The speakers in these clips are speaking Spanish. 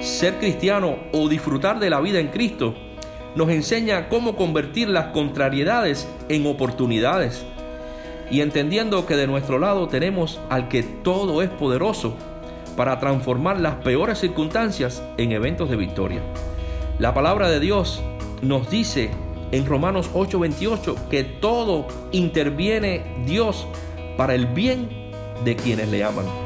Ser cristiano o disfrutar de la vida en Cristo nos enseña cómo convertir las contrariedades en oportunidades. Y entendiendo que de nuestro lado tenemos al que todo es poderoso para transformar las peores circunstancias en eventos de victoria. La palabra de Dios nos dice en Romanos 8:28 que todo interviene Dios para el bien de quienes le aman.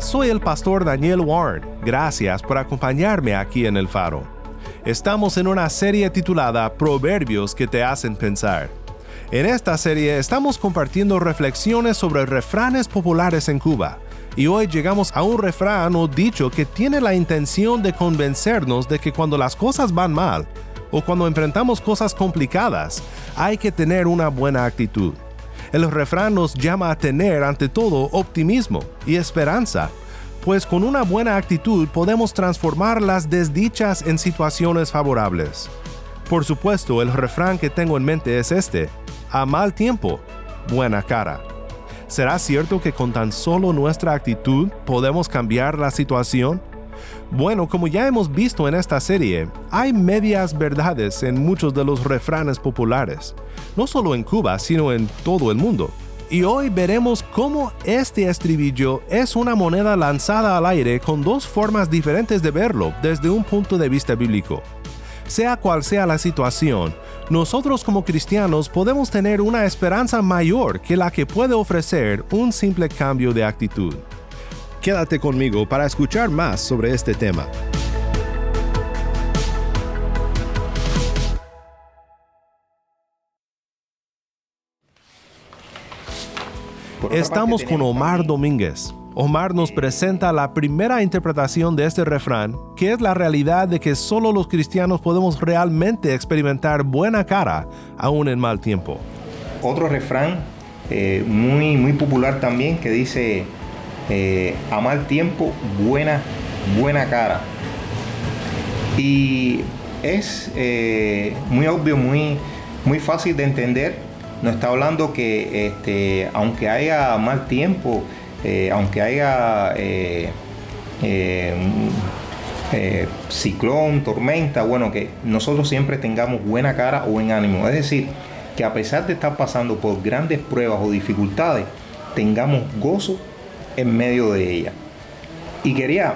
Soy el pastor Daniel Warren. Gracias por acompañarme aquí en El Faro. Estamos en una serie titulada Proverbios que te hacen pensar. En esta serie estamos compartiendo reflexiones sobre refranes populares en Cuba. Y hoy llegamos a un refrán o dicho que tiene la intención de convencernos de que cuando las cosas van mal o cuando enfrentamos cosas complicadas, hay que tener una buena actitud. El refrán nos llama a tener ante todo optimismo y esperanza, pues con una buena actitud podemos transformar las desdichas en situaciones favorables. Por supuesto, el refrán que tengo en mente es este, a mal tiempo, buena cara. ¿Será cierto que con tan solo nuestra actitud podemos cambiar la situación? Bueno, como ya hemos visto en esta serie, hay medias verdades en muchos de los refranes populares, no solo en Cuba, sino en todo el mundo. Y hoy veremos cómo este estribillo es una moneda lanzada al aire con dos formas diferentes de verlo desde un punto de vista bíblico. Sea cual sea la situación, nosotros como cristianos podemos tener una esperanza mayor que la que puede ofrecer un simple cambio de actitud. Quédate conmigo para escuchar más sobre este tema. Estamos con Omar Domínguez. Omar nos presenta la primera interpretación de este refrán, que es la realidad de que solo los cristianos podemos realmente experimentar buena cara aún en mal tiempo. Otro refrán eh, muy, muy popular también que dice, eh, a mal tiempo, buena, buena cara. Y es eh, muy obvio, muy, muy fácil de entender. Nos está hablando que este, aunque haya mal tiempo, eh, aunque haya ciclón, tormenta, bueno, que nosotros siempre tengamos buena cara o buen ánimo. Es decir, que a pesar de estar pasando por grandes pruebas o dificultades, tengamos gozo en medio de ella. Y quería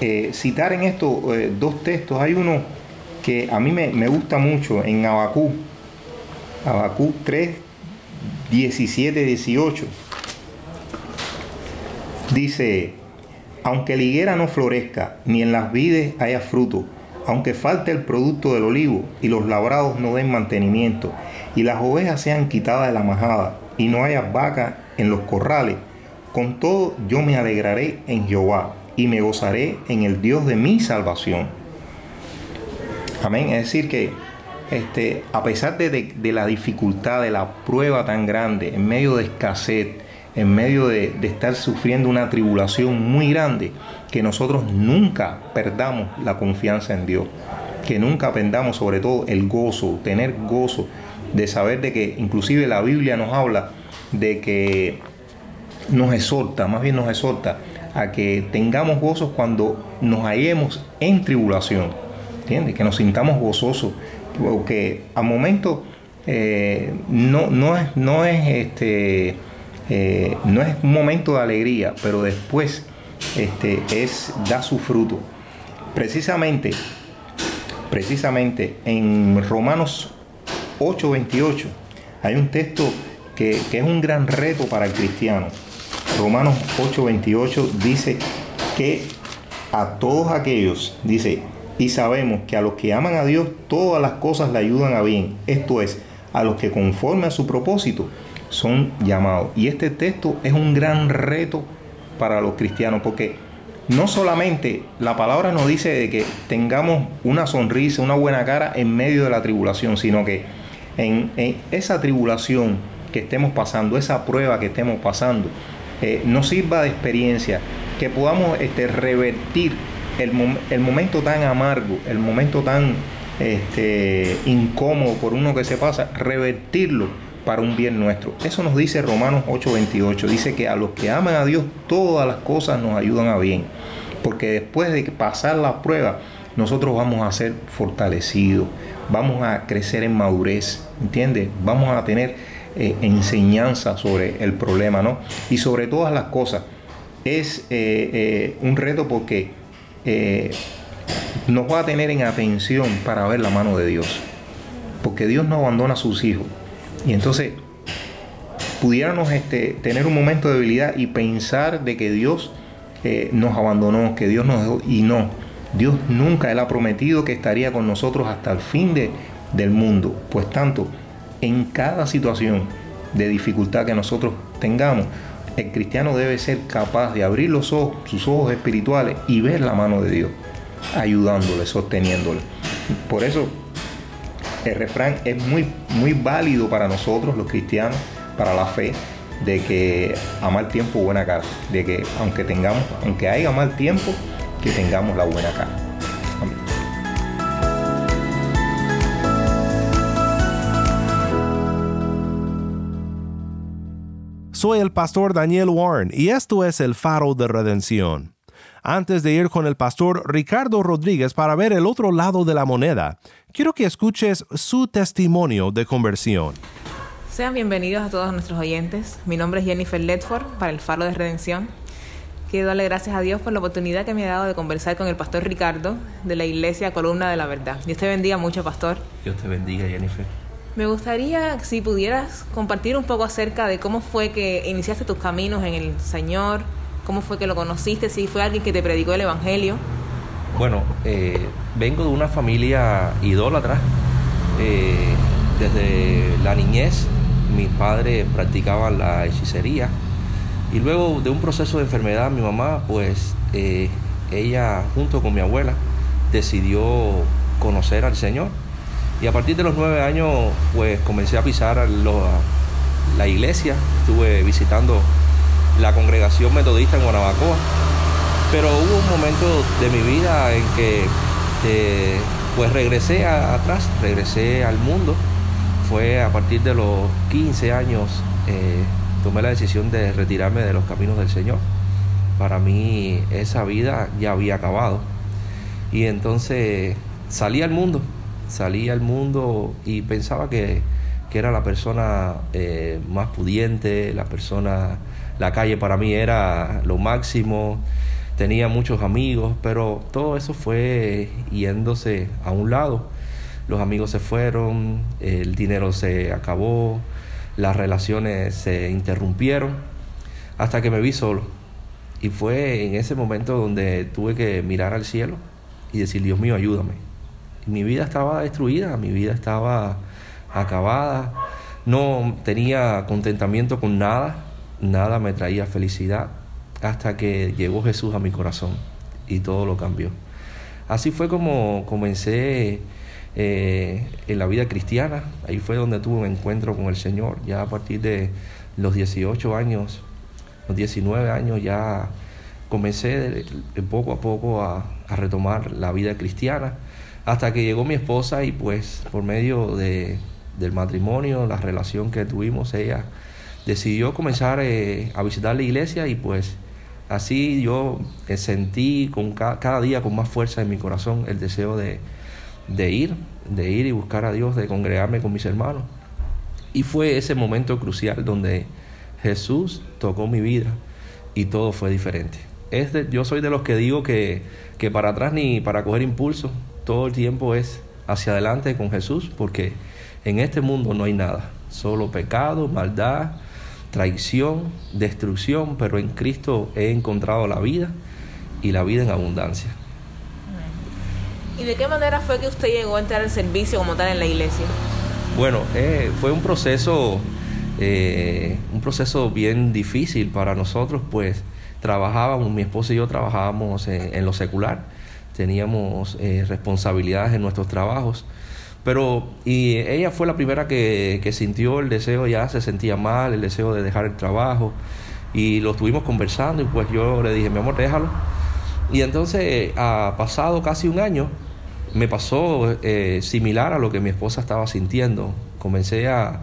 eh, citar en estos eh, dos textos, hay uno que a mí me, me gusta mucho en Abacú, Abacú 3, 17, 18. Dice, aunque la higuera no florezca, ni en las vides haya fruto, aunque falte el producto del olivo y los labrados no den mantenimiento, y las ovejas sean quitadas de la majada, y no haya vaca en los corrales, con todo yo me alegraré en Jehová y me gozaré en el Dios de mi salvación. Amén. Es decir, que este, a pesar de, de, la dificultad, de la prueba tan grande, en medio de escasez, en medio de, estar sufriendo una tribulación muy grande, que nosotros nunca perdamos la confianza en Dios, que nunca perdamos sobre todo el gozo, tener gozo de saber de que inclusive la Biblia nos habla de que nos exhorta, más bien nos exhorta a que tengamos gozos cuando nos hallemos en tribulación. Que nos sintamos gozosos, porque a momento eh, no, no, es, no, es este, eh, no es un momento de alegría, pero después este, es, da su fruto. Precisamente, precisamente en Romanos 8:28 hay un texto que, que es un gran reto para el cristiano Romanos 8:28 dice que a todos aquellos, dice, y sabemos que a los que aman a Dios todas las cosas le ayudan a bien. Esto es, a los que conforme a su propósito son llamados. Y este texto es un gran reto para los cristianos porque no solamente la palabra nos dice de que tengamos una sonrisa, una buena cara en medio de la tribulación, sino que en, esa tribulación que estemos pasando, esa prueba que estemos pasando, eh, nos sirva de experiencia, que podamos este, revertir el, el, momento tan amargo, el momento tan este, incómodo por uno que se pasa, revertirlo para un bien nuestro. Eso nos dice Romanos 8:28. Dice que a los que aman a Dios todas las cosas nos ayudan a bien. Porque después de pasar la prueba, nosotros vamos a ser fortalecidos, vamos a crecer en madurez, ¿entiendes? Vamos a tener eh, enseñanza sobre el problema, ¿no? Y sobre todas las cosas. Es eh, eh, un reto porque nos va a tener en atención para ver la mano de Dios. Porque Dios no abandona a sus hijos. Y entonces pudiéramos este, tener un momento de debilidad y pensar de que Dios eh, nos abandonó, que Dios nos dejó. Y no, Dios nunca, Él ha prometido que estaría con nosotros hasta el fin de, del mundo. Pues tanto, en cada situación de dificultad que nosotros tengamos, el cristiano debe ser capaz de abrir los ojos, sus ojos espirituales y ver la mano de Dios ayudándole, sosteniéndole. Por eso el refrán es muy, muy válido para nosotros los cristianos, para la fe, de que a mal tiempo buena cara, de que aunque tengamos, aunque haya mal tiempo, que tengamos la buena cara. Soy el pastor Daniel Warren y esto es el faro de redención antes de ir con el pastor Ricardo Rodríguez para ver el otro lado de la moneda. Quiero que escuches su testimonio de conversión. Sean bienvenidos a todos nuestros oyentes. Mi nombre es Jennifer Ledford para el Faro de Redención. Quiero darle gracias a Dios por la oportunidad que me ha dado de conversar con el pastor Ricardo de la Iglesia Columna de la Verdad. Dios te bendiga mucho, pastor. Dios te bendiga, Jennifer. Me gustaría si pudieras compartir un poco acerca de cómo fue que iniciaste tus caminos en el Señor, ¿Cómo fue que lo conociste? ¿Si fue alguien que te predicó el Evangelio? Bueno, eh, vengo de una familia idólatra. Eh, desde la niñez, mis padres practicaban la hechicería. Y luego de un proceso de enfermedad, mi mamá, pues eh, ella junto con mi abuela decidió conocer al Señor. Y a partir de los nueve años, pues comencé a pisar la iglesia. Estuve visitando la congregación metodista en Guanabacoa. Pero hubo un momento de mi vida en que eh, pues regresé atrás, regresé al mundo. Fue a partir de los 15 años, eh, tomé la decisión de retirarme de los caminos del Señor. Para mí esa vida ya había acabado. Y entonces salí al mundo, salí al mundo y pensaba que, era la persona eh, más pudiente, la persona la calle para mí era lo máximo, tenía muchos amigos, pero todo eso fue yéndose a un lado. Los amigos se fueron, el dinero se acabó, las relaciones se interrumpieron, hasta que me vi solo. Y fue en ese momento donde tuve que mirar al cielo y decir, Dios mío, ayúdame. Mi vida estaba destruida, mi vida estaba acabada, no tenía contentamiento con nada, nada me traía felicidad hasta que llegó Jesús a mi corazón y todo lo cambió. Así fue como comencé eh, en la vida cristiana. Ahí fue donde tuve un encuentro con el Señor. Ya a partir de los 18 años, los 19 años, ya comencé poco a poco a, retomar la vida cristiana. Hasta que llegó mi esposa y pues por medio de, del matrimonio, la relación que tuvimos, ella decidió comenzar eh, a visitar la iglesia y pues así yo sentí con cada, día con más fuerza en mi corazón el deseo de, ir, de ir y buscar a Dios, de congregarme con mis hermanos. Y fue ese momento crucial donde Jesús tocó mi vida y todo fue diferente. Yo soy de los que digo que, que para atrás ni para coger impulso, todo el tiempo es hacia adelante con Jesús, porque en este mundo no hay nada, solo pecado, maldad, traición, destrucción, pero en Cristo he encontrado la vida y la vida en abundancia. ¿Y de qué manera fue que usted llegó a entrar al servicio como tal en la iglesia? Bueno, eh, fue un proceso, eh, un proceso bien difícil para nosotros, pues trabajábamos, mi esposa y yo trabajábamos en, lo secular, teníamos eh, responsabilidades en nuestros trabajos, pero y ella fue la primera que, sintió el deseo, ya se sentía mal, el deseo de dejar el trabajo, y lo estuvimos conversando y pues yo le dije, mi amor, déjalo. Y entonces, ha pasado casi un año, me pasó eh, similar a lo que mi esposa estaba sintiendo. Comencé a,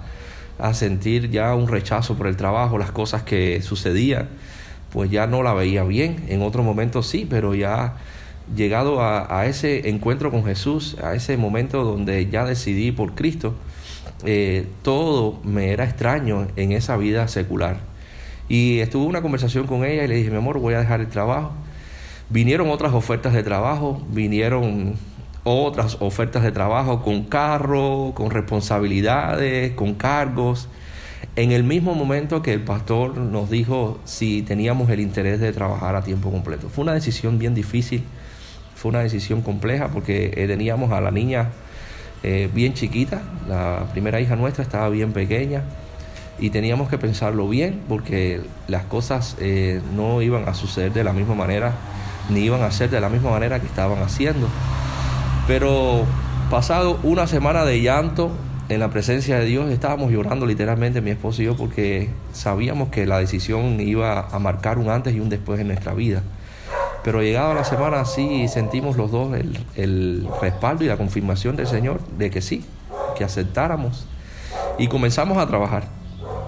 sentir ya un rechazo por el trabajo, las cosas que sucedían, pues ya no la veía bien. En otro momento sí, pero ya llegado a, ese encuentro con Jesús, a ese momento donde ya decidí por Cristo, eh, todo me era extraño en esa vida secular. Y estuve una conversación con ella y le dije, mi amor, voy a dejar el trabajo. Vinieron otras ofertas de trabajo, vinieron otras ofertas de trabajo con carro, con responsabilidades, con cargos. En el mismo momento que el pastor nos dijo si teníamos el interés de trabajar a tiempo completo. Fue una decisión bien difícil, fue una decisión compleja porque eh, teníamos a la niña eh, bien chiquita, la primera hija nuestra estaba bien pequeña y teníamos que pensarlo bien porque las cosas eh, no iban a suceder de la misma manera ni iban a ser de la misma manera que estaban haciendo. Pero pasado una semana de llanto en la presencia de Dios, estábamos llorando literalmente mi esposo y yo porque sabíamos que la decisión iba a marcar un antes y un después en nuestra vida. Pero llegada la semana sí sentimos los dos el, el respaldo y la confirmación del Señor de que sí, que aceptáramos. Y comenzamos a trabajar.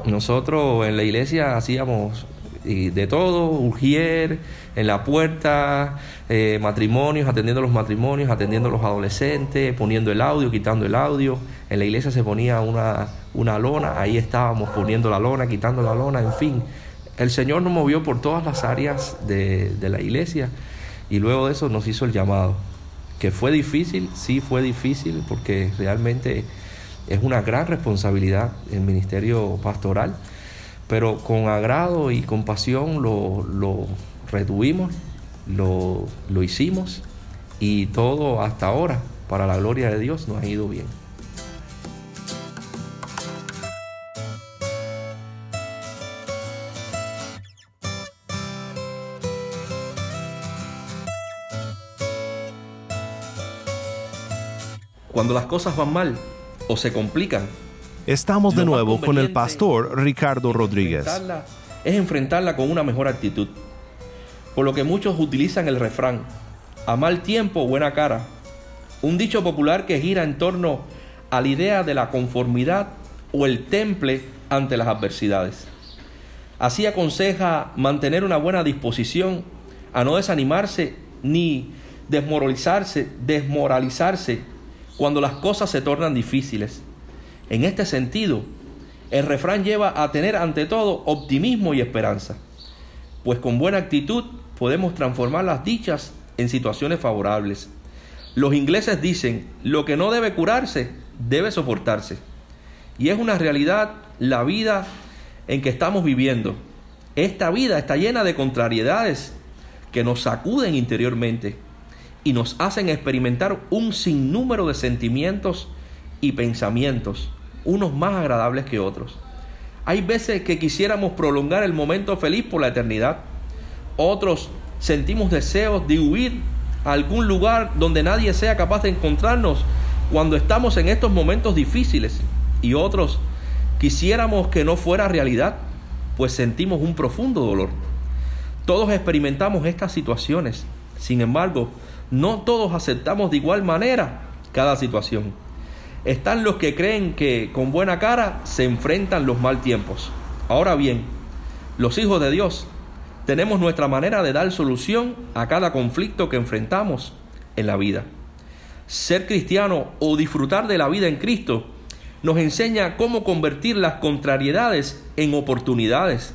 Nosotros en la iglesia hacíamos y de todo, urgier, en la puerta, eh, matrimonios, atendiendo los matrimonios, atendiendo los adolescentes, poniendo el audio, quitando el audio. En la iglesia se ponía una, una lona, ahí estábamos poniendo la lona, quitando la lona, en fin. El Señor nos movió por todas las áreas de, de la iglesia y luego de eso nos hizo el llamado. Que fue difícil, sí fue difícil, porque realmente es una gran responsabilidad el ministerio pastoral pero con agrado y compasión lo, lo retuvimos, lo, lo hicimos y todo hasta ahora, para la gloria de Dios, nos ha ido bien. Cuando las cosas van mal o se complican, Estamos de nuevo con el pastor Ricardo Rodríguez. Es enfrentarla con una mejor actitud. Por lo que muchos utilizan el refrán, a mal tiempo, buena cara. Un dicho popular que gira en torno a la idea de la conformidad o el temple ante las adversidades. Así aconseja mantener una buena disposición a no desanimarse ni desmoralizarse, desmoralizarse cuando las cosas se tornan difíciles en este sentido, el refrán lleva a tener ante todo optimismo y esperanza, pues con buena actitud podemos transformar las dichas en situaciones favorables. Los ingleses dicen, lo que no debe curarse, debe soportarse. Y es una realidad la vida en que estamos viviendo. Esta vida está llena de contrariedades que nos sacuden interiormente y nos hacen experimentar un sinnúmero de sentimientos y pensamientos unos más agradables que otros. Hay veces que quisiéramos prolongar el momento feliz por la eternidad. Otros sentimos deseos de huir a algún lugar donde nadie sea capaz de encontrarnos cuando estamos en estos momentos difíciles. Y otros quisiéramos que no fuera realidad, pues sentimos un profundo dolor. Todos experimentamos estas situaciones. Sin embargo, no todos aceptamos de igual manera cada situación. Están los que creen que con buena cara se enfrentan los mal tiempos. Ahora bien, los hijos de Dios tenemos nuestra manera de dar solución a cada conflicto que enfrentamos en la vida. Ser cristiano o disfrutar de la vida en Cristo nos enseña cómo convertir las contrariedades en oportunidades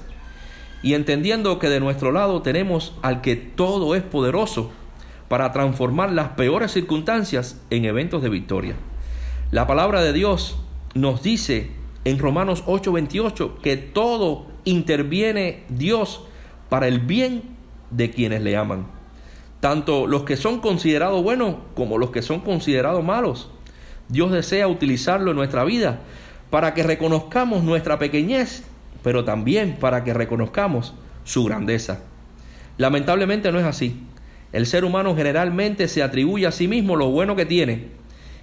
y entendiendo que de nuestro lado tenemos al que todo es poderoso para transformar las peores circunstancias en eventos de victoria. La palabra de Dios nos dice en Romanos 8:28 que todo interviene Dios para el bien de quienes le aman. Tanto los que son considerados buenos como los que son considerados malos. Dios desea utilizarlo en nuestra vida para que reconozcamos nuestra pequeñez, pero también para que reconozcamos su grandeza. Lamentablemente no es así. El ser humano generalmente se atribuye a sí mismo lo bueno que tiene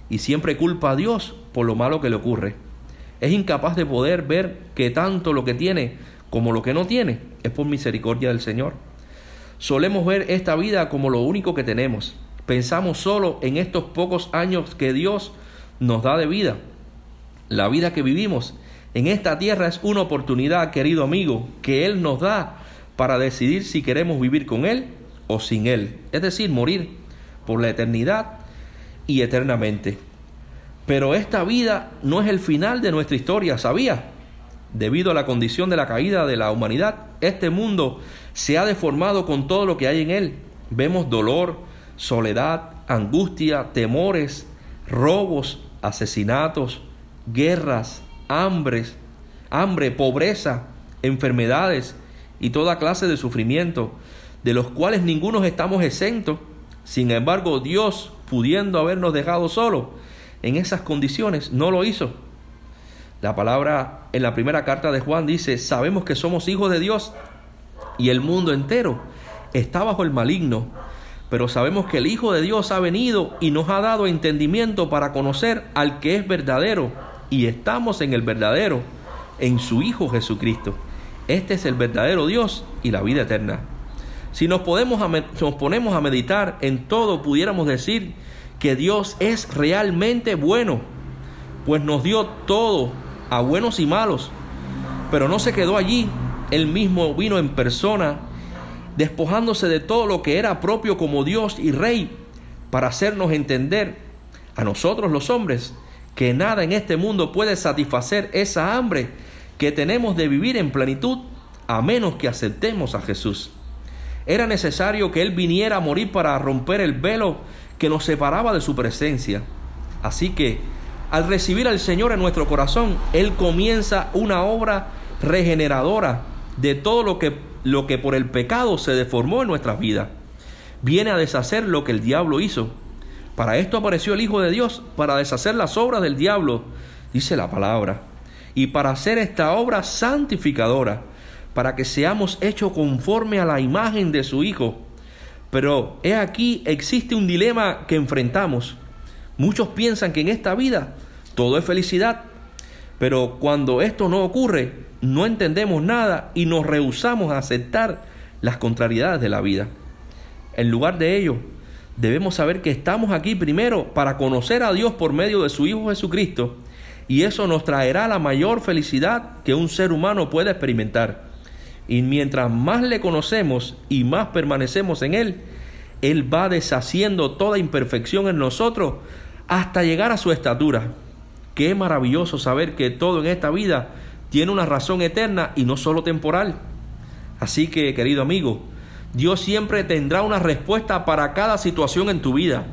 y siempre culpa a Dios por lo malo que le ocurre. Es incapaz de poder ver que tanto lo que tiene como lo que no tiene es por misericordia del Señor. Solemos ver esta vida como lo único que tenemos. Pensamos solo en estos pocos años que Dios nos da de vida. La vida que vivimos en esta tierra es una oportunidad, querido amigo, que Él nos da para decidir si queremos vivir con Él o sin Él. Es decir, morir por la eternidad y eternamente. Pero esta vida no es el final de nuestra historia, ¿sabía? Debido a la condición de la caída de la humanidad, este mundo se ha deformado con todo lo que hay en él. Vemos dolor, soledad, angustia, temores, robos, asesinatos, guerras, hambres, hambre, pobreza, enfermedades y toda clase de sufrimiento, de los cuales ninguno estamos exentos. Sin embargo, Dios, pudiendo habernos dejado solos en esas condiciones, no lo hizo. La palabra en la primera carta de Juan dice, sabemos que somos hijos de Dios y el mundo entero está bajo el maligno, pero sabemos que el Hijo de Dios ha venido y nos ha dado entendimiento para conocer al que es verdadero y estamos en el verdadero, en su Hijo Jesucristo. Este es el verdadero Dios y la vida eterna. Si nos, podemos ponemos a meditar en todo, pudiéramos decir que Dios es realmente bueno, pues nos dio todo a buenos y malos. Pero no se quedó allí, él mismo vino en persona, despojándose de todo lo que era propio como Dios y Rey, para hacernos entender a nosotros los hombres que nada en este mundo puede satisfacer esa hambre que tenemos de vivir en plenitud a menos que aceptemos a Jesús. Era necesario que Él viniera a morir para romper el velo que nos separaba de su presencia. Así que al recibir al Señor en nuestro corazón, Él comienza una obra regeneradora de todo lo que, lo que por el pecado se deformó en nuestras vidas. Viene a deshacer lo que el diablo hizo. Para esto apareció el Hijo de Dios, para deshacer las obras del diablo, dice la palabra, y para hacer esta obra santificadora, para que seamos hechos conforme a la imagen de su Hijo. Pero he aquí existe un dilema que enfrentamos. Muchos piensan que en esta vida todo es felicidad, pero cuando esto no ocurre, no entendemos nada y nos rehusamos a aceptar las contrariedades de la vida. En lugar de ello, debemos saber que estamos aquí primero para conocer a Dios por medio de su Hijo Jesucristo y eso nos traerá la mayor felicidad que un ser humano puede experimentar. Y mientras más le conocemos y más permanecemos en Él, Él va deshaciendo toda imperfección en nosotros hasta llegar a su estatura. Qué maravilloso saber que todo en esta vida tiene una razón eterna y no solo temporal. Así que, querido amigo, Dios siempre tendrá una respuesta para cada situación en tu vida.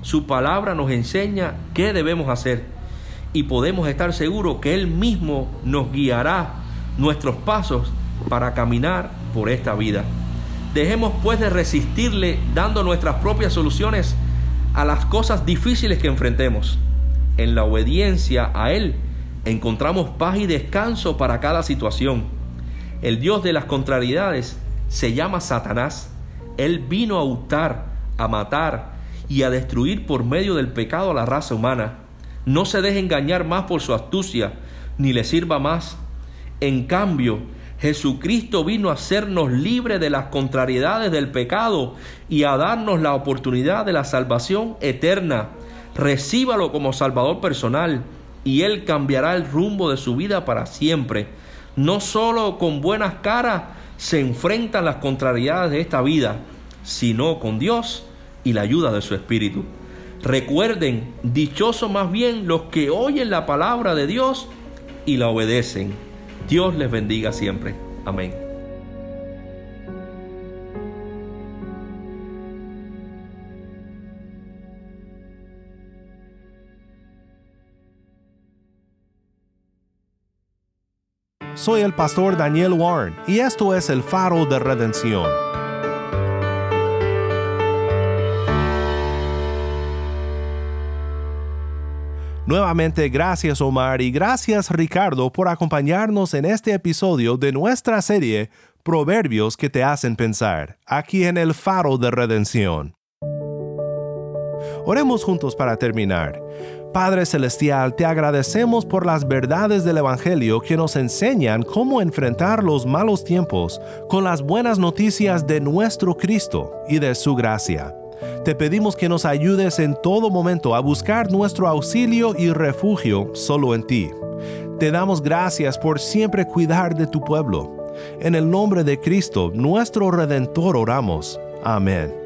Su palabra nos enseña qué debemos hacer y podemos estar seguros que Él mismo nos guiará nuestros pasos para caminar por esta vida. Dejemos pues de resistirle dando nuestras propias soluciones a las cosas difíciles que enfrentemos. En la obediencia a Él encontramos paz y descanso para cada situación. El Dios de las contrariedades se llama Satanás. Él vino a hurtar, a matar y a destruir por medio del pecado a la raza humana. No se deje engañar más por su astucia, ni le sirva más. En cambio, Jesucristo vino a hacernos libres de las contrariedades del pecado y a darnos la oportunidad de la salvación eterna. Recíbalo como Salvador personal y Él cambiará el rumbo de su vida para siempre. No solo con buenas caras se enfrentan las contrariedades de esta vida, sino con Dios y la ayuda de su Espíritu. Recuerden, dichosos más bien los que oyen la palabra de Dios y la obedecen. Dios les bendiga siempre. Amén. Soy el pastor Daniel Warren y esto es el faro de redención. Nuevamente gracias Omar y gracias Ricardo por acompañarnos en este episodio de nuestra serie Proverbios que te hacen pensar, aquí en el faro de redención. Oremos juntos para terminar. Padre Celestial, te agradecemos por las verdades del Evangelio que nos enseñan cómo enfrentar los malos tiempos con las buenas noticias de nuestro Cristo y de su gracia. Te pedimos que nos ayudes en todo momento a buscar nuestro auxilio y refugio solo en ti. Te damos gracias por siempre cuidar de tu pueblo. En el nombre de Cristo, nuestro Redentor, oramos. Amén.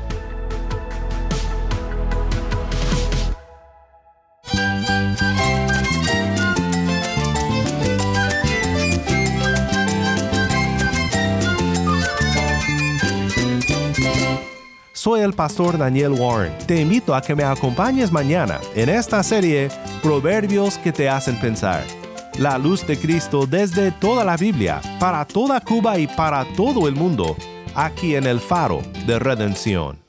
Soy el pastor Daniel Warren. Te invito a que me acompañes mañana en esta serie Proverbios que te hacen pensar. La luz de Cristo desde toda la Biblia, para toda Cuba y para todo el mundo, aquí en el faro de redención.